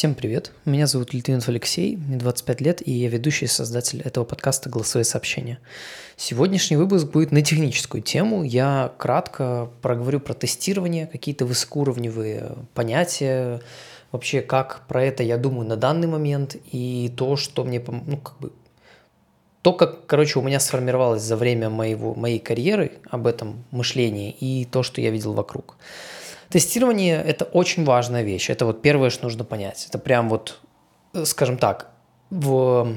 Всем привет, меня зовут Литвинов Алексей, мне 25 лет, и я ведущий и создатель этого подкаста «Голосовые сообщения». Сегодняшний выпуск будет на техническую тему. Я кратко проговорю про тестирование, какие-то высокоуровневые понятия, вообще как про это я думаю на данный момент, и то, что мне, ну, как бы, то, как, короче, у меня сформировалось за время моего, моей карьеры об этом мышлении и то, что я видел вокруг. Тестирование – это очень важная вещь. Это вот первое, что нужно понять. Это прям вот, э, скажем так, в...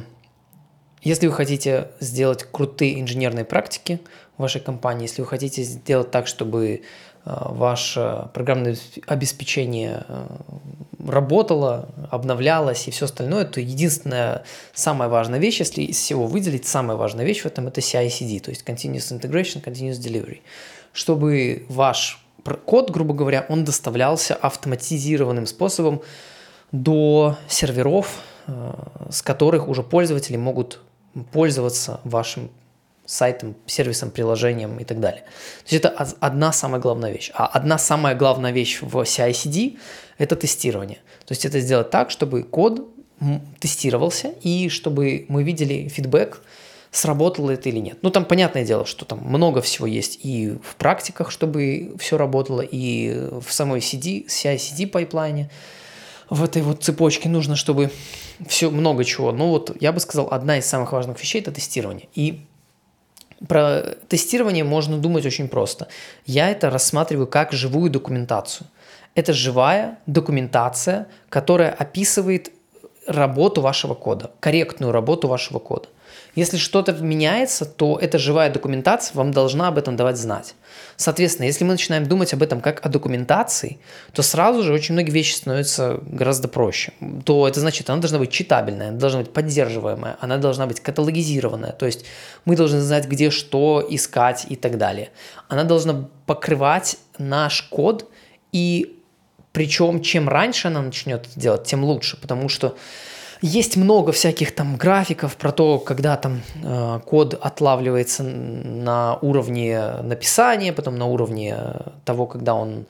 если вы хотите сделать крутые инженерные практики в вашей компании, если вы хотите сделать так, чтобы э, ваше программное обеспечение э, работало, обновлялось и все остальное, то единственная самая важная вещь, если из всего выделить, самая важная вещь в этом это CI/CD, то есть Continuous Integration, Continuous Delivery. Чтобы ваш код, грубо говоря, он доставлялся автоматизированным способом до серверов, э, с которых уже пользователи могут пользоваться вашим сайтом, сервисом, приложением и так далее. То есть это одна самая главная вещь. А одна самая главная вещь в CI-CD – это тестирование. То есть это сделать так, чтобы код тестировался и чтобы мы видели фидбэк, сработало это или нет. Ну, там понятное дело, что там много всего есть и в практиках, чтобы все работало, и в самой CD, CI-CD пайплайне, в этой вот цепочке нужно, чтобы все много чего. Ну вот, я бы сказал, одна из самых важных вещей – это тестирование. И про тестирование можно думать очень просто. Я это рассматриваю как живую документацию. Это живая документация, которая описывает работу вашего кода, корректную работу вашего кода. Если что-то меняется, то эта живая документация вам должна об этом давать знать. Соответственно, если мы начинаем думать об этом как о документации, то сразу же очень многие вещи становятся гораздо проще. То это значит, она должна быть читабельная, она должна быть поддерживаемая, она должна быть каталогизированная. То есть мы должны знать, где что искать и так далее. Она должна покрывать наш код, и причем чем раньше она начнет делать, тем лучше, потому что есть много всяких там графиков про то, когда там э, код отлавливается на уровне написания, потом на уровне того, когда он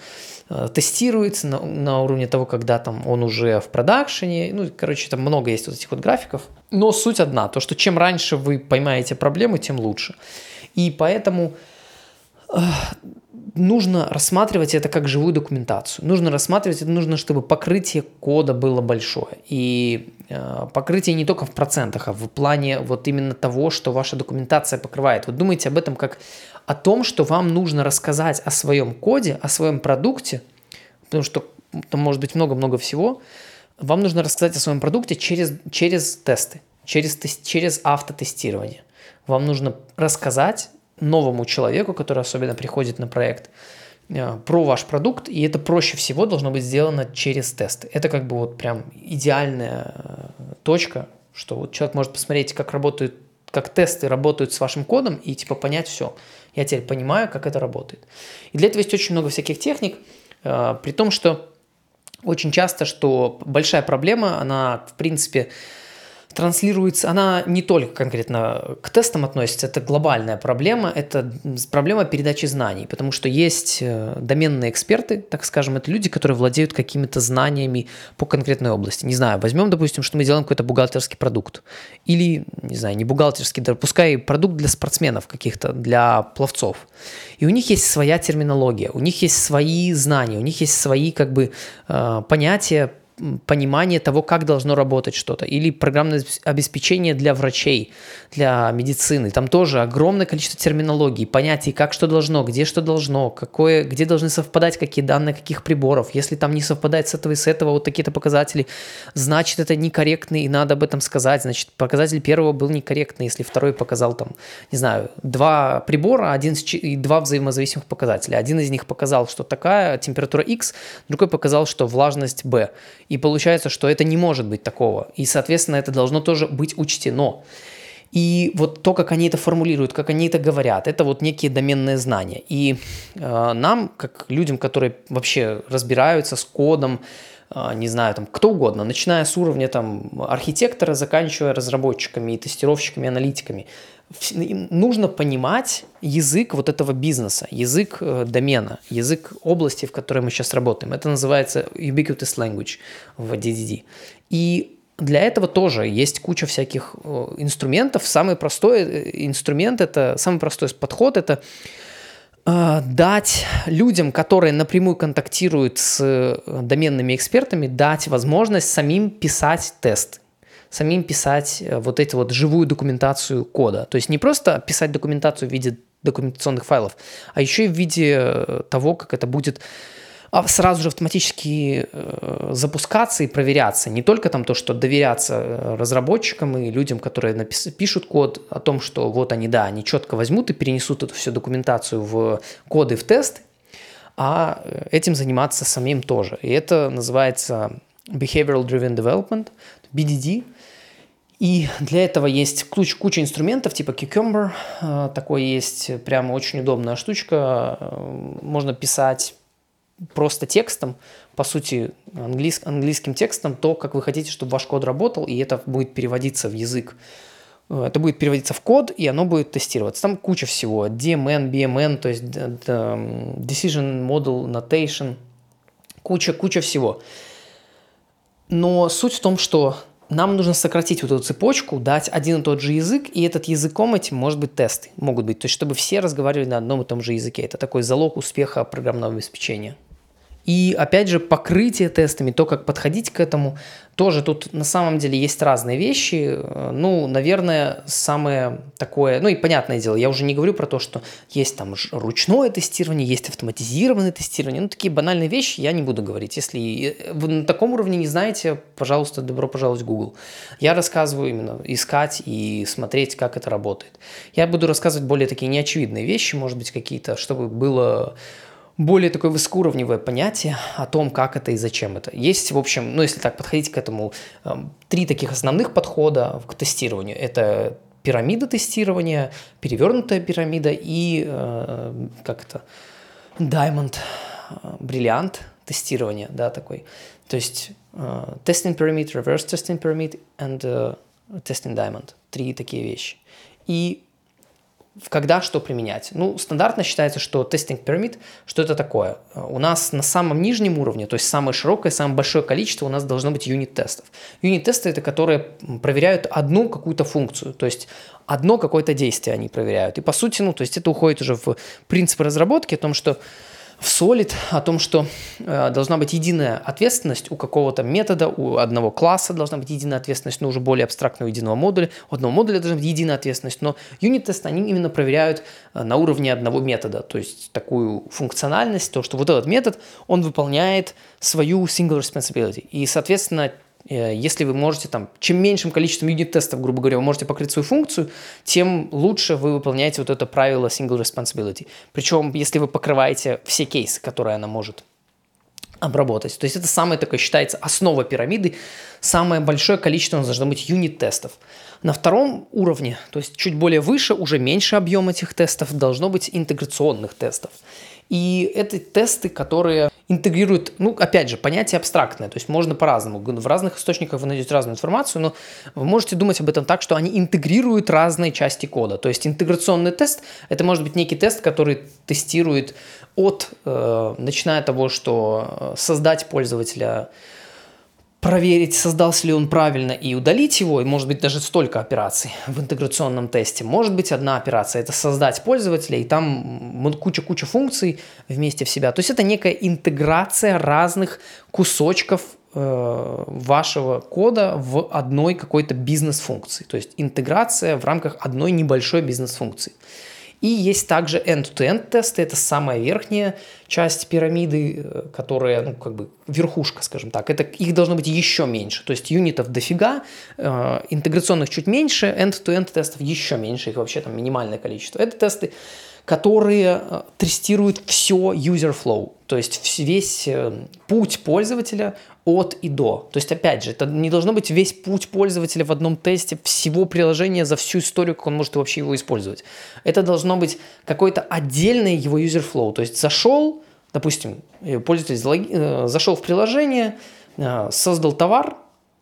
э, тестируется, на, на уровне того, когда там он уже в продакшене. Ну, короче, там много есть вот этих вот графиков. Но суть одна, то, что чем раньше вы поймаете проблему, тем лучше. И поэтому э, нужно рассматривать это как живую документацию. Нужно рассматривать это, нужно, чтобы покрытие кода было большое. И э, покрытие не только в процентах, а в плане вот именно того, что ваша документация покрывает. Вот думайте об этом как о том, что вам нужно рассказать о своем коде, о своем продукте, потому что там может быть много-много всего. Вам нужно рассказать о своем продукте через, через тесты, через, через автотестирование. Вам нужно рассказать новому человеку, который особенно приходит на проект, э, про ваш продукт, и это проще всего должно быть сделано через тесты. Это как бы вот прям идеальная э, точка, что вот человек может посмотреть, как работают, как тесты работают с вашим кодом, и типа понять все. Я теперь понимаю, как это работает. И для этого есть очень много всяких техник, э, при том, что очень часто, что большая проблема, она в принципе транслируется, она не только конкретно к тестам относится, это глобальная проблема, это проблема передачи знаний, потому что есть э, доменные эксперты, так скажем, это люди, которые владеют какими-то знаниями по конкретной области. Не знаю, возьмем, допустим, что мы делаем какой-то бухгалтерский продукт, или, не знаю, не бухгалтерский, да, пускай продукт для спортсменов каких-то, для пловцов. И у них есть своя терминология, у них есть свои знания, у них есть свои как бы э, понятия, понимание того, как должно работать что-то. Или программное обеспечение для врачей, для медицины. Там тоже огромное количество терминологий, понятий, как что должно, где что должно, какое, где должны совпадать какие данные каких приборов. Если там не совпадает с этого и с этого вот такие-то показатели, значит это некорректный, и надо об этом сказать. Значит, показатель первого был некорректный, если второй показал там, не знаю, два прибора, один и два взаимозависимых показателя. Один из них показал, что такая температура X, другой показал, что влажность B. И получается, что это не может быть такого. И, соответственно, это должно тоже быть учтено. И вот то, как они это формулируют, как они это говорят, это вот некие доменные знания. И э, нам, как людям, которые вообще разбираются с кодом, а, не знаю, там, кто угодно, начиная с уровня там архитектора, заканчивая разработчиками и тестировщиками, аналитиками. Нужно понимать язык вот этого бизнеса, язык э, домена, язык области, в которой мы сейчас работаем. Это называется ubiquitous language в DDD. И для этого тоже есть куча всяких э, инструментов. Самый простой э, инструмент, это самый простой подход, это дать людям, которые напрямую контактируют с доменными экспертами, дать возможность самим писать тест, самим писать вот эти вот живую документацию кода. То есть не просто писать документацию в виде документационных файлов, а еще и в виде того, как это будет а сразу же автоматически э, запускаться и проверяться. Не только там то, что доверяться э, разработчикам и людям, которые напис- пишут код о том, что вот они, да, они четко возьмут и перенесут эту всю документацию в коды, в тесты, а э, этим заниматься самим тоже. И это называется Behavioral Driven Development, BDD. И для этого есть куча, куча инструментов, типа Cucumber, такой есть прямо очень удобная штучка, можно писать просто текстом, по сути, английс, английским текстом, то, как вы хотите, чтобы ваш код работал, и это будет переводиться в язык. Э, это будет переводиться в код, и оно будет тестироваться. Там куча всего. DMN, BMN, то есть Decision Model Notation, куча, куча всего. Но суть в том, что нам нужно сократить вот эту цепочку, дать один и тот же язык, и этот языком этим может быть тесты, могут быть. То есть, чтобы все разговаривали на одном и том же языке. Это такой залог успеха программного обеспечения. И опять же, покрытие тестами, то, как подходить к этому, тоже тут на самом деле есть разные вещи. Ну, наверное, самое такое, ну и понятное дело, я уже не говорю про то, что есть там ручное тестирование, есть автоматизированное тестирование. Ну, такие банальные вещи я не буду говорить. Если вы на таком уровне не знаете, пожалуйста, добро пожаловать в Google. Я рассказываю именно искать и смотреть, как это работает. Я буду рассказывать более такие неочевидные вещи, может быть, какие-то, чтобы было более такое высокоуровневое понятие о том, как это и зачем это. Есть, в общем, ну, если так подходить к этому, эм, три таких основных подхода к тестированию. Это пирамида тестирования, перевернутая пирамида и, э, как это, diamond, э, бриллиант тестирования, да, такой. То есть uh, testing pyramid, reverse testing pyramid and uh, testing diamond. Три такие вещи. И когда что применять? Ну, стандартно считается, что тестинг пирамид, что это такое? У нас на самом нижнем уровне, то есть самое широкое, самое большое количество у нас должно быть юнит-тестов. Юнит-тесты это которые проверяют одну какую-то функцию, то есть одно какое-то действие они проверяют. И по сути, ну, то есть это уходит уже в принцип разработки о том, что в Solid о том, что э, должна быть единая ответственность у какого-то метода, у одного класса должна быть единая ответственность, но уже более абстрактного единого модуля. У одного модуля должна быть единая ответственность, но юнит-тесты, они именно проверяют э, на уровне одного метода, то есть такую функциональность, то, что вот этот метод, он выполняет свою single responsibility. И, соответственно, если вы можете там, чем меньшим количеством юнит-тестов, грубо говоря, вы можете покрыть свою функцию, тем лучше вы выполняете вот это правило single responsibility. Причем, если вы покрываете все кейсы, которые она может обработать. То есть это самое такое считается основа пирамиды. Самое большое количество должно быть юнит-тестов. На втором уровне, то есть чуть более выше, уже меньше объем этих тестов, должно быть интеграционных тестов. И это тесты, которые интегрируют, ну, опять же, понятие абстрактное, то есть можно по-разному. В разных источниках вы найдете разную информацию, но вы можете думать об этом так, что они интегрируют разные части кода. То есть интеграционный тест – это может быть некий тест, который тестирует от, э, начиная от того, что создать пользователя проверить, создался ли он правильно и удалить его, и может быть даже столько операций в интеграционном тесте. Может быть одна операция – это создать пользователя, и там куча-куча функций вместе в себя. То есть это некая интеграция разных кусочков э, вашего кода в одной какой-то бизнес-функции. То есть интеграция в рамках одной небольшой бизнес-функции. И есть также end-to-end тесты, это самая верхняя часть пирамиды, э, которая, ну, как бы верхушка, скажем так. Это, их должно быть еще меньше. То есть юнитов дофига, э, интеграционных чуть меньше, end-to-end тестов еще меньше, их вообще там минимальное количество. Это тесты, которые э, тестируют все user flow, то есть весь э, путь пользователя от и до. То есть, опять же, это не должно быть весь путь пользователя в одном тесте всего приложения за всю историю, как он может вообще его использовать. Это должно быть какой-то отдельный его user flow. То есть зашел, допустим, э, пользователь зашел в приложение, э, создал товар,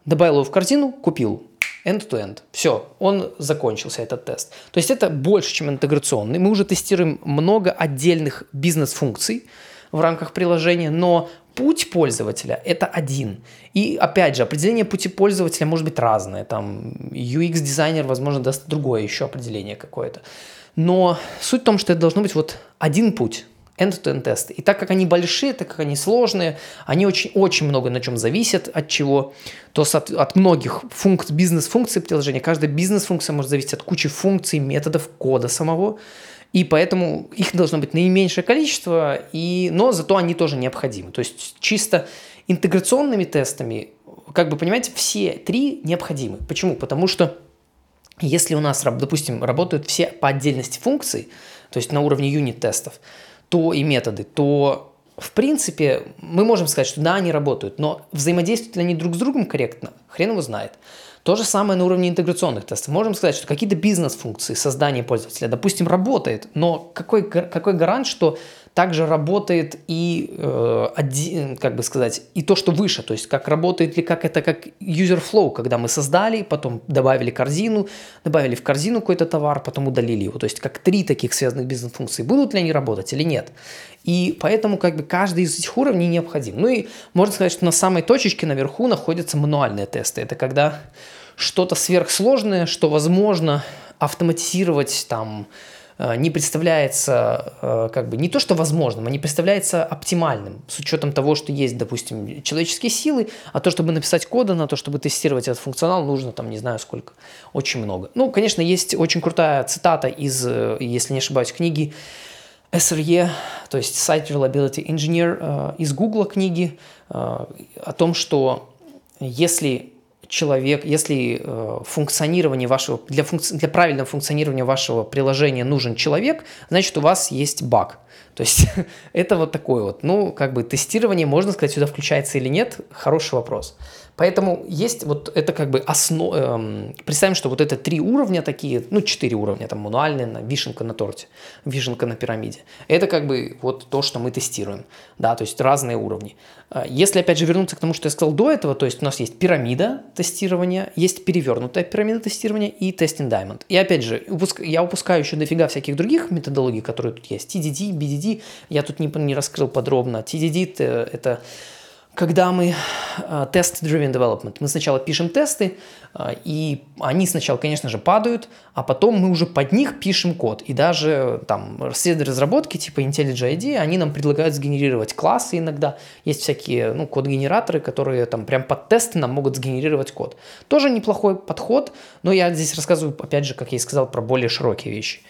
добавил его в корзину, купил. End-to-end. Все, он закончился, этот тест. То есть это больше, чем интеграционный. Мы уже тестируем много отдельных бизнес-функций в рамках приложения, но путь пользователя – это один. И опять же, определение пути пользователя может быть разное. Там UX-дизайнер, возможно, даст другое еще определение какое-то. Но суть в том, что это должно быть вот один путь end-to-end тесты. И так как они большие, так как они сложные, они очень, очень много на чем зависят, от чего, то от, от многих функций, бизнес-функций приложения, каждая бизнес-функция может зависеть от кучи функций, методов, кода самого, и поэтому их должно быть наименьшее количество, и, но зато они тоже необходимы. То есть чисто интеграционными тестами, как бы понимаете, все три необходимы. Почему? Потому что если у нас, допустим, работают все по отдельности функций, то есть на уровне юнит-тестов, то и методы, то в принципе мы можем сказать, что да, они работают, но взаимодействуют ли они друг с другом корректно, хрен его знает. То же самое на уровне интеграционных тестов. Можем сказать, что какие-то бизнес-функции создания пользователя, допустим, работает, но какой, какой гарант, что также работает и, э, один, как бы сказать, и то, что выше, то есть как работает ли, как это как user flow, когда мы создали, потом добавили корзину, добавили в корзину какой-то товар, потом удалили его. То есть как три таких связанных бизнес-функций. Будут ли они работать или нет? И поэтому как бы каждый из этих уровней необходим. Ну и можно сказать, что на самой точечке наверху находятся мануальные тесты. Это когда что-то сверхсложное, что возможно автоматизировать там не представляется э, как бы не то что возможным, а не представляется оптимальным с учетом того, что есть, допустим, человеческие силы, а то, чтобы написать кода, на то, чтобы тестировать этот функционал, нужно там не знаю сколько, очень много. Ну, конечно, есть очень крутая цитата из, э, если не ошибаюсь, книги SRE, то есть Site Reliability Engineer из Google книги о том, что если человек, если э, функционирование вашего, для, функци, для правильного функционирования вашего приложения нужен человек, значит у вас есть баг. То есть это вот такое вот, ну, как бы тестирование, можно сказать, сюда включается или нет, хороший вопрос. Поэтому есть вот это как бы основа. Эм, представим, что вот это три уровня такие, ну, четыре уровня, там, мануальные, вишенка на торте, вишенка на пирамиде. Это как бы вот то, что мы тестируем, да, то есть разные уровни. Э, если, опять же, вернуться к тому, что я сказал до этого, то есть у нас есть пирамида тестирования, есть перевернутая пирамида тестирования и тестинг diamond. И опять же, я упускаю еще дофига всяких других методологий, которые тут есть. TDD, BDD, я тут не, не раскрыл подробно. TDD это, это когда мы uh, test-driven development, мы сначала пишем тесты, uh, и они сначала, конечно же, падают, а потом мы уже под них пишем код. И даже там среды разработки типа IntelliJ IDEA, они нам предлагают сгенерировать классы иногда. Есть всякие ну, код-генераторы, которые там прям под тесты нам могут сгенерировать код. Тоже неплохой подход, но я здесь рассказываю, опять же, как я и сказал, про более широкие вещи.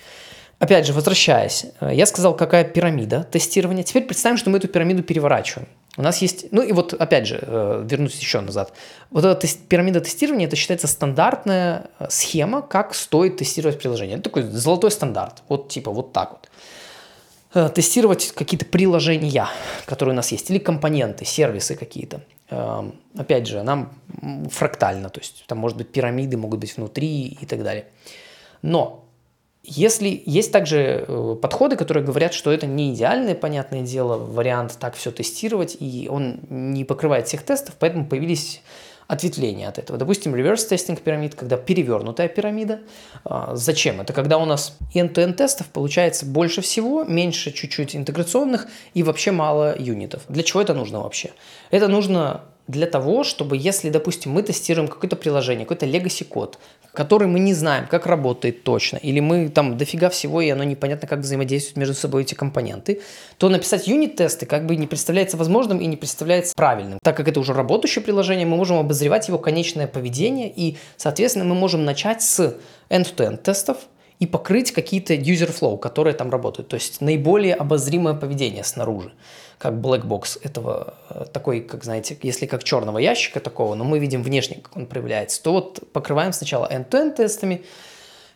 Опять же, возвращаясь, э, я сказал, какая пирамида тестирования. Теперь представим, что мы эту пирамиду переворачиваем. У нас есть, ну и вот опять же, э, вернусь еще назад. Вот эта пирамида тестирования, это считается стандартная э, схема, как стоит тестировать приложение. Это такой золотой стандарт, вот типа вот так вот. Тестировать какие-то приложения, которые у нас есть, или компоненты, сервисы какие-то. Эм, опять же, нам фрактально, то есть там может быть пирамиды, могут быть внутри и так далее. Но если есть также э, подходы, которые говорят, что это не идеальное, понятное дело, вариант так все тестировать, и он не покрывает всех тестов, поэтому появились ответвления от этого. Допустим, reverse testing пирамид, когда перевернутая пирамида. А, зачем? Это когда у нас end-to-end тестов получается больше всего, меньше чуть-чуть интеграционных и вообще мало юнитов. Для чего это нужно вообще? Это нужно для того, чтобы если, допустим, мы тестируем какое-то приложение, какой-то legacy код, который мы не знаем, как работает точно, или мы там дофига всего, и оно непонятно, как взаимодействуют между собой эти компоненты, то написать юнит-тесты как бы не представляется возможным и не представляется правильным. Так как это уже работающее приложение, мы можем обозревать его конечное поведение, и, соответственно, мы можем начать с end-to-end тестов, и покрыть какие-то user flow, которые там работают. То есть наиболее обозримое поведение снаружи как black box этого, э, такой, как знаете, если как черного ящика такого, но мы видим внешне, как он проявляется, то вот покрываем сначала end-to-end тестами,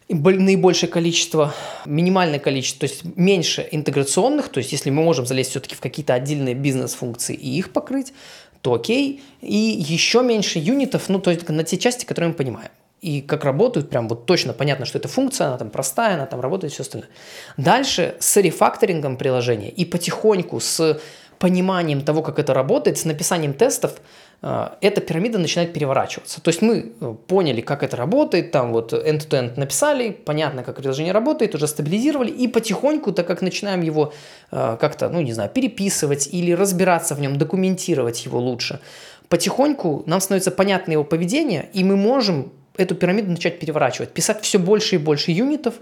наибольшее количество, минимальное количество, то есть меньше интеграционных, то есть если мы можем залезть все-таки в какие-то отдельные бизнес-функции и их покрыть, то окей, и еще меньше юнитов, ну то есть на те части, которые мы понимаем и как работают, прям вот точно понятно, что это функция, она там простая, она там работает, все остальное. Дальше с рефакторингом приложения и потихоньку с пониманием того, как это работает, с написанием тестов, э, эта пирамида начинает переворачиваться. То есть мы э, поняли, как это работает, там вот end-to-end написали, понятно, как приложение работает, уже стабилизировали, и потихоньку, так как начинаем его э, как-то, ну не знаю, переписывать или разбираться в нем, документировать его лучше, потихоньку нам становится понятно его поведение, и мы можем эту пирамиду начать переворачивать, писать все больше и больше юнитов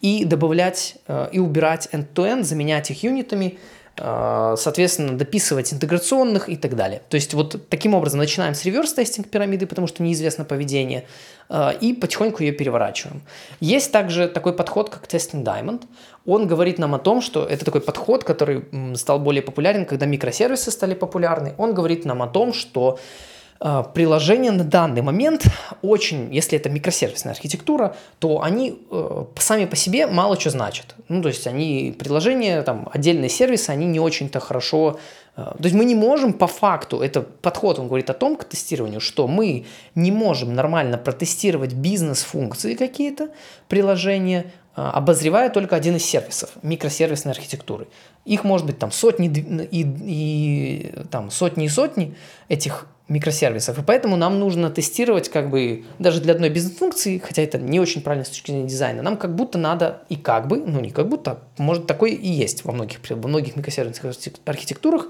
и добавлять э, и убирать end-to-end, заменять их юнитами, э, соответственно, дописывать интеграционных и так далее. То есть вот таким образом начинаем с реверс-тестинг пирамиды, потому что неизвестно поведение, э, и потихоньку ее переворачиваем. Есть также такой подход, как Testing Diamond. Он говорит нам о том, что это такой подход, который стал более популярен, когда микросервисы стали популярны. Он говорит нам о том, что приложения на данный момент очень, если это микросервисная архитектура, то они э, сами по себе мало что значат. Ну, то есть они, приложения, там, отдельные сервисы, они не очень-то хорошо... Э, то есть мы не можем по факту, это подход, он говорит о том, к тестированию, что мы не можем нормально протестировать бизнес-функции какие-то приложения, э, обозревая только один из сервисов микросервисной архитектуры. Их может быть там сотни и, и там сотни и сотни этих микросервисов. И поэтому нам нужно тестировать как бы даже для одной бизнес-функции, хотя это не очень правильно с точки зрения дизайна, нам как будто надо и как бы, ну не как будто, может такой и есть во многих, во многих микросервисных архитектурах,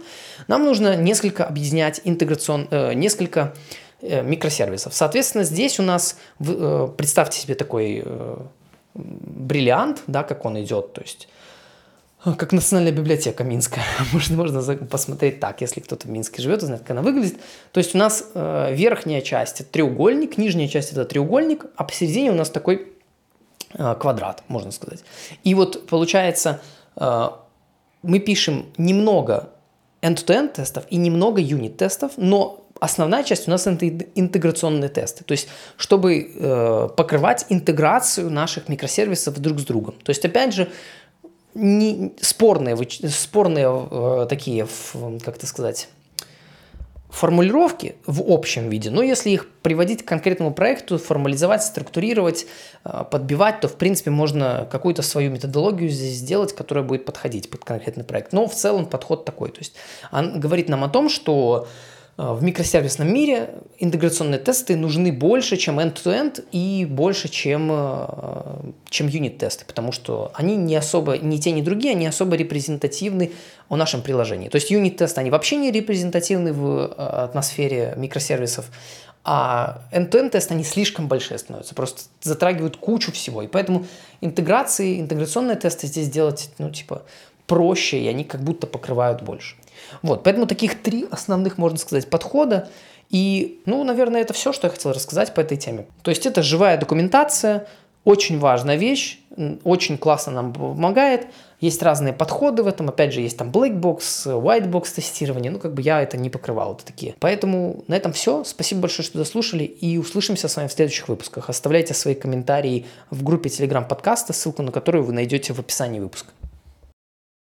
нам нужно несколько объединять интеграцион, э, несколько э, микросервисов. Соответственно, здесь у нас, э, представьте себе такой э, бриллиант, да, как он идет, то есть как Национальная библиотека Минска. можно, можно посмотреть так, если кто-то в Минске живет, знает, как она выглядит. То есть у нас э, верхняя часть это треугольник, нижняя часть это треугольник, а посередине у нас такой э, квадрат, можно сказать. И вот получается, э, мы пишем немного end-to-end тестов и немного юнит-тестов, но основная часть у нас это интеграционные тесты. То есть, чтобы э, покрывать интеграцию наших микросервисов друг с другом. То есть, опять же, не, спорные, спорные э, такие, как это сказать, формулировки в общем виде, но если их приводить к конкретному проекту, формализовать, структурировать, э, подбивать, то в принципе можно какую-то свою методологию здесь сделать, которая будет подходить под конкретный проект. Но в целом подход такой. То есть он говорит нам о том, что в микросервисном мире интеграционные тесты нужны больше, чем end-to-end и больше, чем, э, чем юнит-тесты, потому что они не особо, ни те, ни другие, они особо репрезентативны о нашем приложении. То есть юнит-тесты, они вообще не репрезентативны в э, атмосфере микросервисов, а end-to-end тесты, они слишком большие становятся, просто затрагивают кучу всего. И поэтому интеграции, интеграционные тесты здесь делать, ну, типа, проще, и они как будто покрывают больше. Вот, поэтому таких три основных, можно сказать, подхода. И, ну, наверное, это все, что я хотел рассказать по этой теме. То есть это живая документация, очень важная вещь, очень классно нам помогает. Есть разные подходы в этом. Опять же, есть там black box, white box тестирование. Ну, как бы я это не покрывал, это такие. Поэтому на этом все. Спасибо большое, что дослушали. И услышимся с вами в следующих выпусках. Оставляйте свои комментарии в группе Telegram подкаста, ссылку на которую вы найдете в описании выпуска.